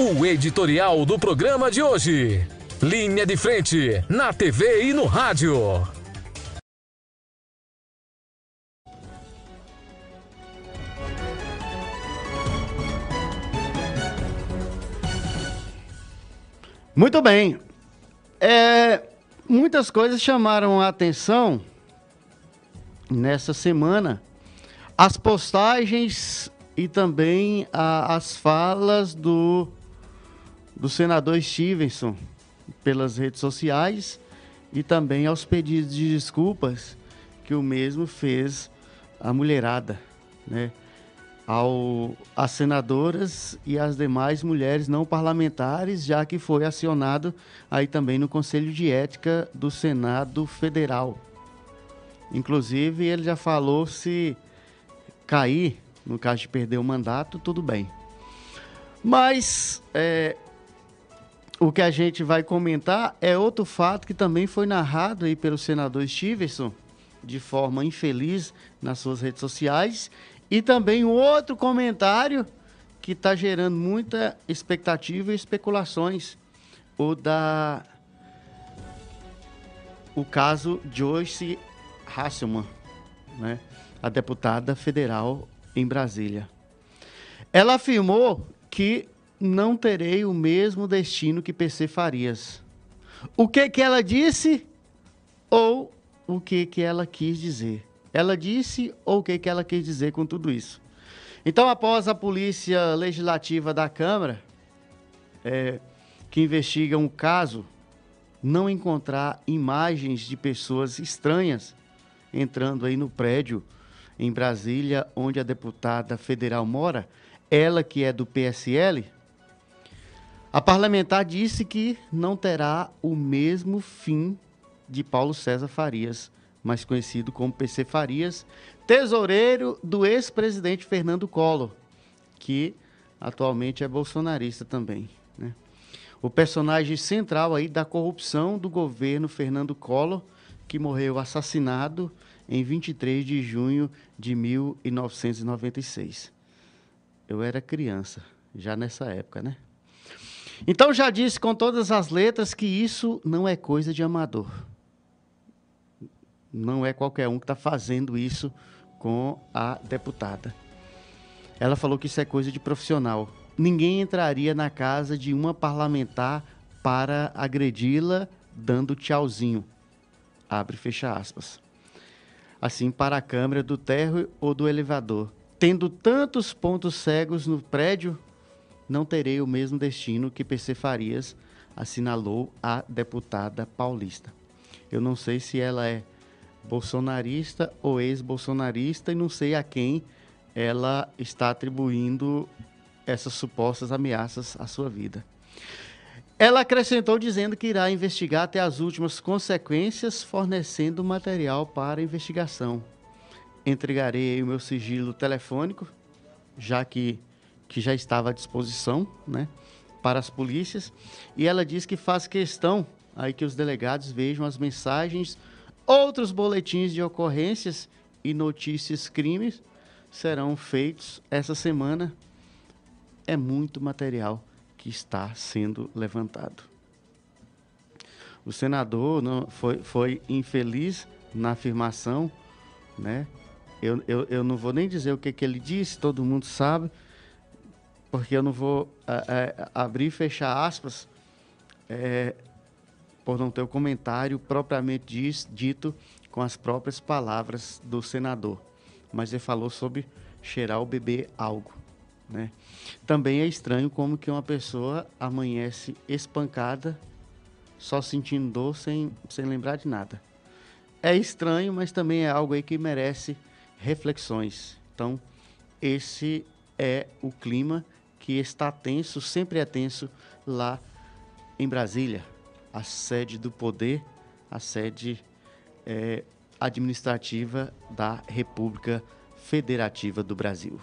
O editorial do programa de hoje. Linha de frente, na TV e no rádio. Muito bem. É, muitas coisas chamaram a atenção nessa semana. As postagens e também a, as falas do, do senador Stevenson pelas redes sociais e também aos pedidos de desculpas que o mesmo fez a mulherada, né? ao, às senadoras e às demais mulheres não parlamentares, já que foi acionado aí também no Conselho de Ética do Senado Federal. Inclusive, ele já falou se cair, no caso de perder o mandato, tudo bem. Mas é, o que a gente vai comentar é outro fato que também foi narrado aí pelo senador Stevenson, de forma infeliz nas suas redes sociais e também outro comentário que está gerando muita expectativa e especulações, o da o caso Joyce Hasselman, né? a deputada federal em Brasília. Ela afirmou que não terei o mesmo destino que PC Farias. O que que ela disse ou o que que ela quis dizer? ela disse ou o que, que ela quis dizer com tudo isso. Então, após a Polícia Legislativa da Câmara, é, que investiga um caso, não encontrar imagens de pessoas estranhas entrando aí no prédio em Brasília, onde a deputada federal mora, ela que é do PSL, a parlamentar disse que não terá o mesmo fim de Paulo César Farias mais conhecido como PC Farias, tesoureiro do ex-presidente Fernando Collor, que atualmente é bolsonarista também. Né? O personagem central aí da corrupção do governo Fernando Collor, que morreu assassinado em 23 de junho de 1996. Eu era criança, já nessa época, né? Então já disse com todas as letras que isso não é coisa de amador. Não é qualquer um que está fazendo isso com a deputada. Ela falou que isso é coisa de profissional. Ninguém entraria na casa de uma parlamentar para agredi-la dando tchauzinho. Abre e fecha aspas. Assim, para a câmera do térreo ou do elevador. Tendo tantos pontos cegos no prédio, não terei o mesmo destino que PC Farias, assinalou a deputada paulista. Eu não sei se ela é bolsonarista ou ex-bolsonarista e não sei a quem ela está atribuindo essas supostas ameaças à sua vida. Ela acrescentou dizendo que irá investigar até as últimas consequências, fornecendo material para investigação. Entregarei o meu sigilo telefônico, já que, que já estava à disposição, né, para as polícias, e ela diz que faz questão aí que os delegados vejam as mensagens Outros boletins de ocorrências e notícias crimes serão feitos essa semana. É muito material que está sendo levantado. O senador foi, foi infeliz na afirmação, né? Eu, eu, eu não vou nem dizer o que, que ele disse, todo mundo sabe, porque eu não vou é, é, abrir e fechar aspas. É, por não ter o comentário propriamente diz, dito com as próprias palavras do senador. Mas ele falou sobre cheirar o bebê algo. Né? Também é estranho como que uma pessoa amanhece espancada, só sentindo dor, sem, sem lembrar de nada. É estranho, mas também é algo aí que merece reflexões. Então, esse é o clima que está tenso, sempre é tenso lá em Brasília a sede do poder, a sede é, administrativa da República Federativa do Brasil.